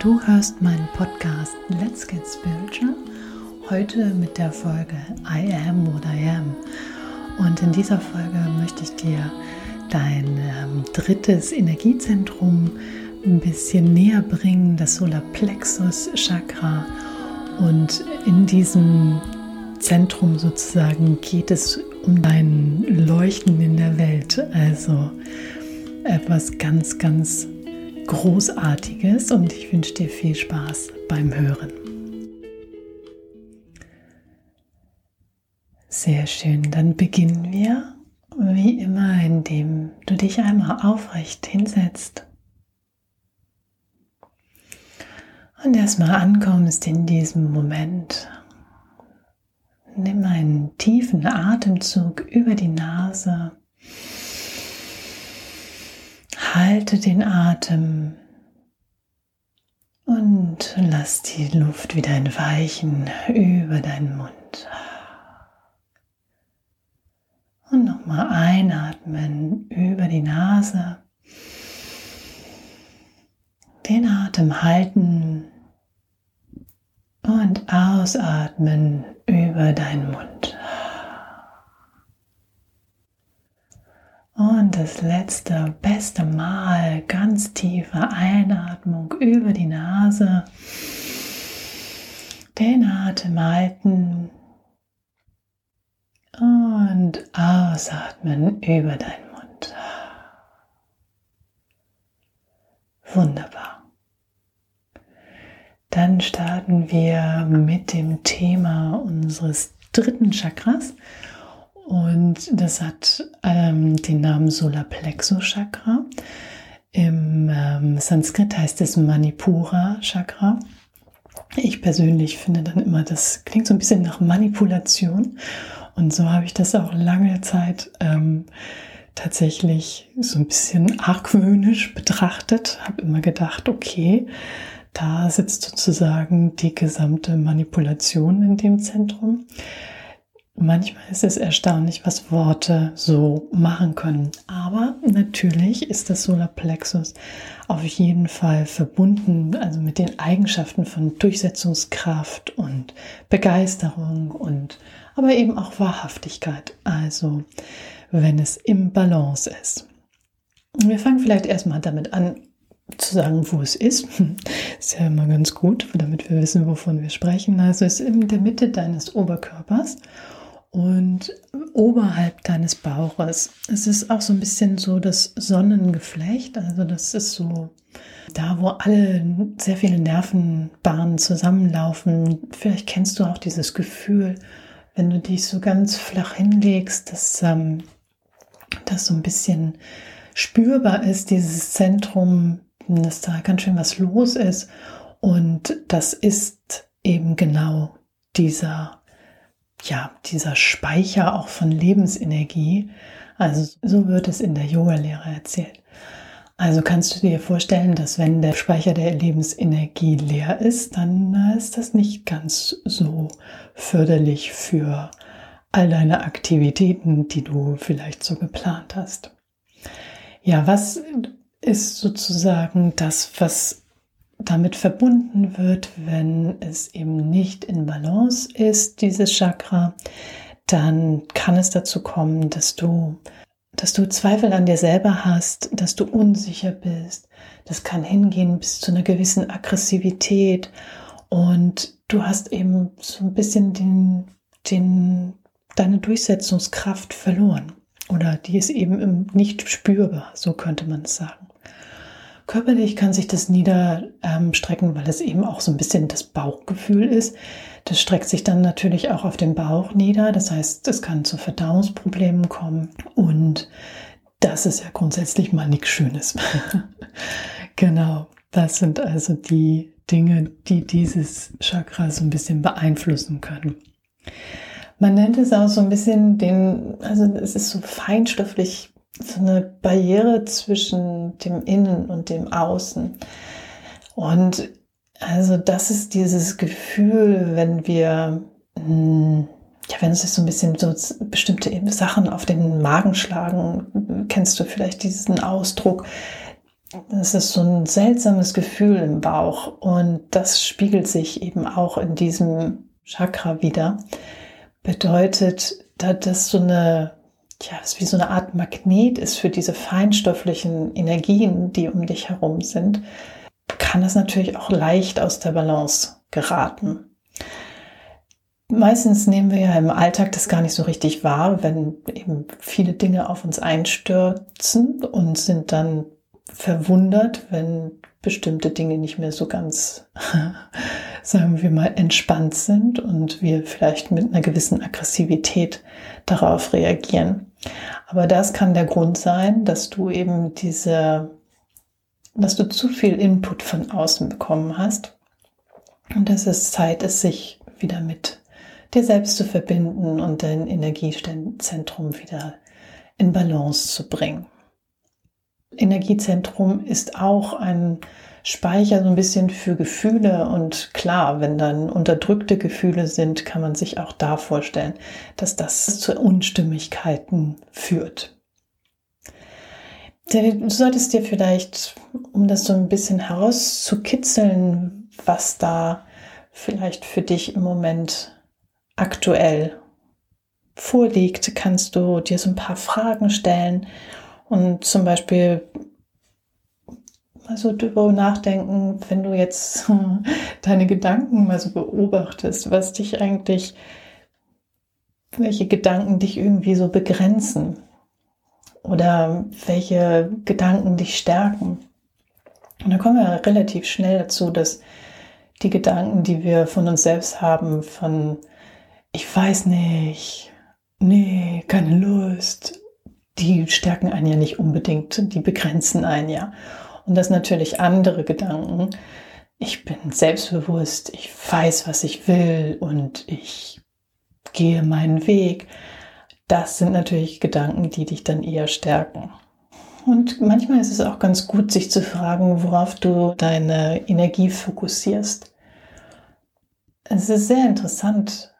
Du hörst meinen Podcast Let's Get Spiritual. Heute mit der Folge I Am What I Am. Und in dieser Folge möchte ich dir dein ähm, drittes Energiezentrum ein bisschen näher bringen, das Solarplexus Chakra. Und in diesem Zentrum sozusagen geht es um dein Leuchten in der Welt. Also etwas ganz, ganz Großartiges und ich wünsche dir viel Spaß beim Hören. Sehr schön, dann beginnen wir wie immer, indem du dich einmal aufrecht hinsetzt und erstmal ankommst in diesem Moment. Nimm einen tiefen Atemzug über die Nase Halte den Atem und lass die Luft wieder entweichen über deinen Mund. Und nochmal einatmen über die Nase. Den Atem halten und ausatmen über deinen Mund. Das letzte, beste Mal, ganz tiefe Einatmung über die Nase. Den Atem halten und ausatmen über deinen Mund. Wunderbar. Dann starten wir mit dem Thema unseres dritten Chakras und das hat ähm, den Namen Solarplexus Chakra. Im ähm, Sanskrit heißt es Manipura Chakra. Ich persönlich finde dann immer, das klingt so ein bisschen nach Manipulation. Und so habe ich das auch lange Zeit ähm, tatsächlich so ein bisschen argwöhnisch betrachtet. Habe immer gedacht, okay, da sitzt sozusagen die gesamte Manipulation in dem Zentrum. Manchmal ist es erstaunlich, was Worte so machen können. Aber natürlich ist das Solarplexus auf jeden Fall verbunden, also mit den Eigenschaften von Durchsetzungskraft und Begeisterung und aber eben auch Wahrhaftigkeit. Also wenn es im Balance ist. Wir fangen vielleicht erstmal damit an, zu sagen, wo es ist. Ist ja immer ganz gut, damit wir wissen, wovon wir sprechen. Also es ist in der Mitte deines Oberkörpers und oberhalb deines Bauches. Es ist auch so ein bisschen so das Sonnengeflecht, also das ist so da, wo alle sehr viele Nervenbahnen zusammenlaufen. Vielleicht kennst du auch dieses Gefühl, wenn du dich so ganz flach hinlegst, dass ähm, das so ein bisschen spürbar ist, dieses Zentrum, dass da ganz schön was los ist. Und das ist eben genau dieser ja, dieser Speicher auch von Lebensenergie. Also so wird es in der Yoga-Lehre erzählt. Also kannst du dir vorstellen, dass wenn der Speicher der Lebensenergie leer ist, dann äh, ist das nicht ganz so förderlich für all deine Aktivitäten, die du vielleicht so geplant hast. Ja, was ist sozusagen das, was damit verbunden wird, wenn es eben nicht in Balance ist, dieses Chakra, dann kann es dazu kommen, dass du, dass du Zweifel an dir selber hast, dass du unsicher bist. Das kann hingehen bis zu einer gewissen Aggressivität und du hast eben so ein bisschen den, den, deine Durchsetzungskraft verloren oder die ist eben nicht spürbar, so könnte man es sagen. Körperlich kann sich das niederstrecken, weil es eben auch so ein bisschen das Bauchgefühl ist. Das streckt sich dann natürlich auch auf den Bauch nieder. Das heißt, es kann zu Verdauungsproblemen kommen. Und das ist ja grundsätzlich mal nichts Schönes. genau, das sind also die Dinge, die dieses Chakra so ein bisschen beeinflussen können. Man nennt es auch so ein bisschen den, also es ist so feinstofflich so eine Barriere zwischen dem Innen und dem Außen. Und also das ist dieses Gefühl, wenn wir, hm, ja, wenn es so ein bisschen so bestimmte Sachen auf den Magen schlagen, kennst du vielleicht diesen Ausdruck, es ist so ein seltsames Gefühl im Bauch und das spiegelt sich eben auch in diesem Chakra wieder. Bedeutet, dass das so eine, ja, es wie so eine Art Magnet ist für diese feinstofflichen Energien, die um dich herum sind, kann das natürlich auch leicht aus der Balance geraten. Meistens nehmen wir ja im Alltag das gar nicht so richtig wahr, wenn eben viele Dinge auf uns einstürzen und sind dann verwundert, wenn bestimmte Dinge nicht mehr so ganz, sagen wir mal, entspannt sind und wir vielleicht mit einer gewissen Aggressivität darauf reagieren. Aber das kann der Grund sein, dass du eben diese, dass du zu viel Input von außen bekommen hast und dass es Zeit ist, sich wieder mit dir selbst zu verbinden und dein Energiezentrum wieder in Balance zu bringen. Energiezentrum ist auch ein Speicher so ein bisschen für Gefühle und klar, wenn dann unterdrückte Gefühle sind, kann man sich auch da vorstellen, dass das zu Unstimmigkeiten führt. Du solltest dir vielleicht, um das so ein bisschen herauszukitzeln, was da vielleicht für dich im Moment aktuell vorliegt, kannst du dir so ein paar Fragen stellen und zum Beispiel mal so darüber nachdenken, wenn du jetzt deine Gedanken mal so beobachtest, was dich eigentlich, welche Gedanken dich irgendwie so begrenzen oder welche Gedanken dich stärken. Und da kommen wir relativ schnell dazu, dass die Gedanken, die wir von uns selbst haben, von ich weiß nicht, nee, keine Lust, die stärken einen ja nicht unbedingt, die begrenzen einen ja. Und das natürlich andere Gedanken. Ich bin selbstbewusst, ich weiß, was ich will und ich gehe meinen Weg. Das sind natürlich Gedanken, die dich dann eher stärken. Und manchmal ist es auch ganz gut, sich zu fragen, worauf du deine Energie fokussierst. Es ist sehr interessant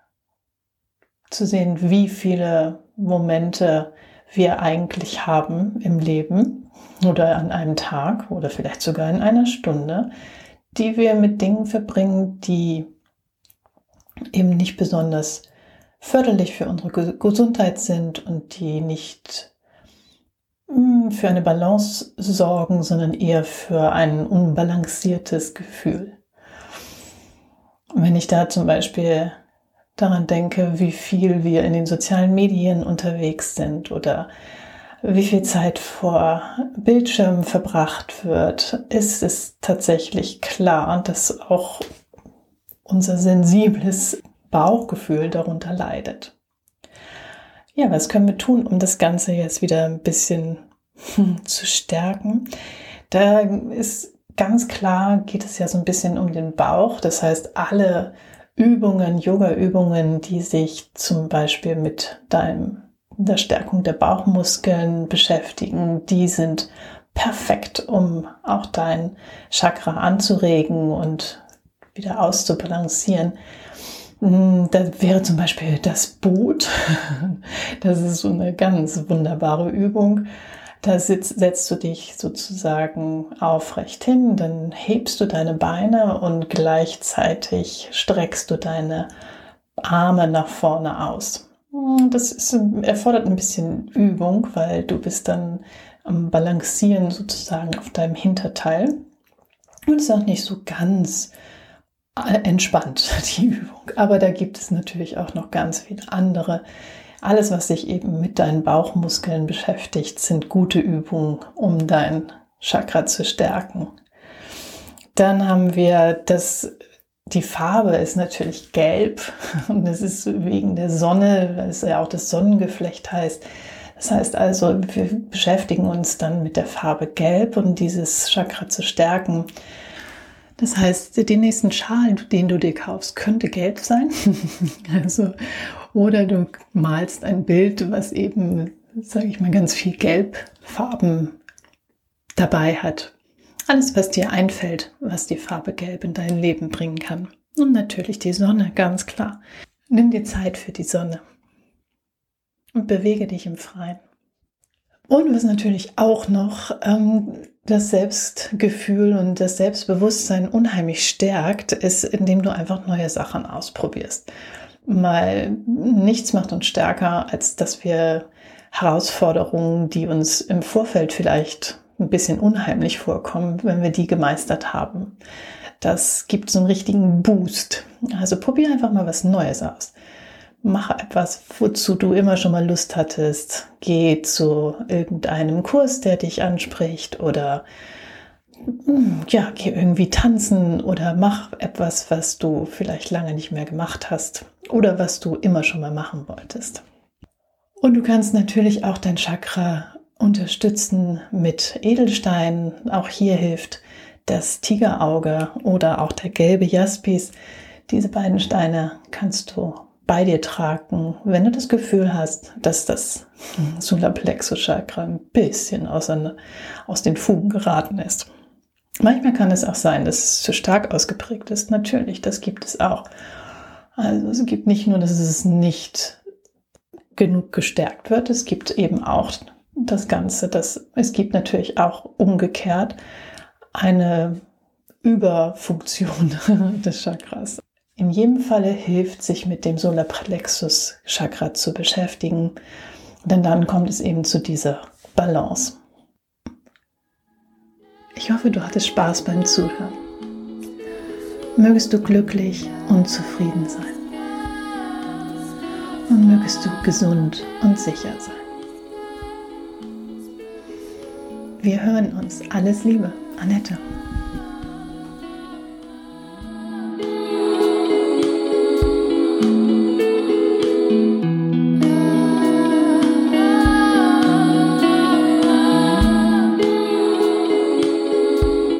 zu sehen, wie viele Momente wir eigentlich haben im Leben oder an einem Tag oder vielleicht sogar in einer Stunde, die wir mit Dingen verbringen, die eben nicht besonders förderlich für unsere Gesundheit sind und die nicht hm, für eine Balance sorgen, sondern eher für ein unbalanciertes Gefühl. Wenn ich da zum Beispiel daran denke, wie viel wir in den sozialen Medien unterwegs sind oder wie viel Zeit vor Bildschirmen verbracht wird, ist es tatsächlich klar, dass auch unser sensibles Bauchgefühl darunter leidet. Ja, was können wir tun, um das Ganze jetzt wieder ein bisschen zu stärken? Da ist ganz klar, geht es ja so ein bisschen um den Bauch. Das heißt, alle Übungen, Yoga-Übungen, die sich zum Beispiel mit deinem, der Stärkung der Bauchmuskeln beschäftigen, die sind perfekt, um auch dein Chakra anzuregen und wieder auszubalancieren. Hm, da wäre zum Beispiel das Boot. Das ist so eine ganz wunderbare Übung. Da sitzt, setzt du dich sozusagen aufrecht hin, dann hebst du deine Beine und gleichzeitig streckst du deine Arme nach vorne aus. Das ist, erfordert ein bisschen Übung, weil du bist dann am Balancieren sozusagen auf deinem Hinterteil. Und ist auch nicht so ganz äh, entspannt, die Übung. Aber da gibt es natürlich auch noch ganz viele andere alles, was sich eben mit deinen Bauchmuskeln beschäftigt, sind gute Übungen, um dein Chakra zu stärken. Dann haben wir das, die Farbe ist natürlich gelb und das ist wegen der Sonne, weil es ja auch das Sonnengeflecht heißt. Das heißt also, wir beschäftigen uns dann mit der Farbe gelb, um dieses Chakra zu stärken. Das heißt, den nächsten Schal, den du dir kaufst, könnte gelb sein. also, oder du malst ein Bild, was eben, sage ich mal, ganz viel Gelbfarben dabei hat. Alles, was dir einfällt, was die Farbe Gelb in dein Leben bringen kann. Und natürlich die Sonne, ganz klar. Nimm dir Zeit für die Sonne und bewege dich im Freien. Und was natürlich auch noch ähm, das Selbstgefühl und das Selbstbewusstsein unheimlich stärkt, ist, indem du einfach neue Sachen ausprobierst. Weil nichts macht uns stärker, als dass wir Herausforderungen, die uns im Vorfeld vielleicht ein bisschen unheimlich vorkommen, wenn wir die gemeistert haben. Das gibt so einen richtigen Boost. Also probier einfach mal was Neues aus mach etwas, wozu du immer schon mal Lust hattest. Geh zu irgendeinem Kurs, der dich anspricht oder ja, geh irgendwie tanzen oder mach etwas, was du vielleicht lange nicht mehr gemacht hast oder was du immer schon mal machen wolltest. Und du kannst natürlich auch dein Chakra unterstützen mit Edelsteinen. Auch hier hilft das Tigerauge oder auch der gelbe Jaspis. Diese beiden Steine kannst du bei dir tragen, wenn du das Gefühl hast, dass das Solarplexus-Chakra ein bisschen aus den Fugen geraten ist. Manchmal kann es auch sein, dass es zu stark ausgeprägt ist. Natürlich, das gibt es auch. Also es gibt nicht nur, dass es nicht genug gestärkt wird, es gibt eben auch das Ganze, dass es gibt natürlich auch umgekehrt eine Überfunktion des Chakras. In jedem Falle hilft, sich mit dem Solarplexus Chakra zu beschäftigen, denn dann kommt es eben zu dieser Balance. Ich hoffe, du hattest Spaß beim Zuhören. Mögest du glücklich und zufrieden sein. Und mögest du gesund und sicher sein. Wir hören uns. Alles Liebe, Annette.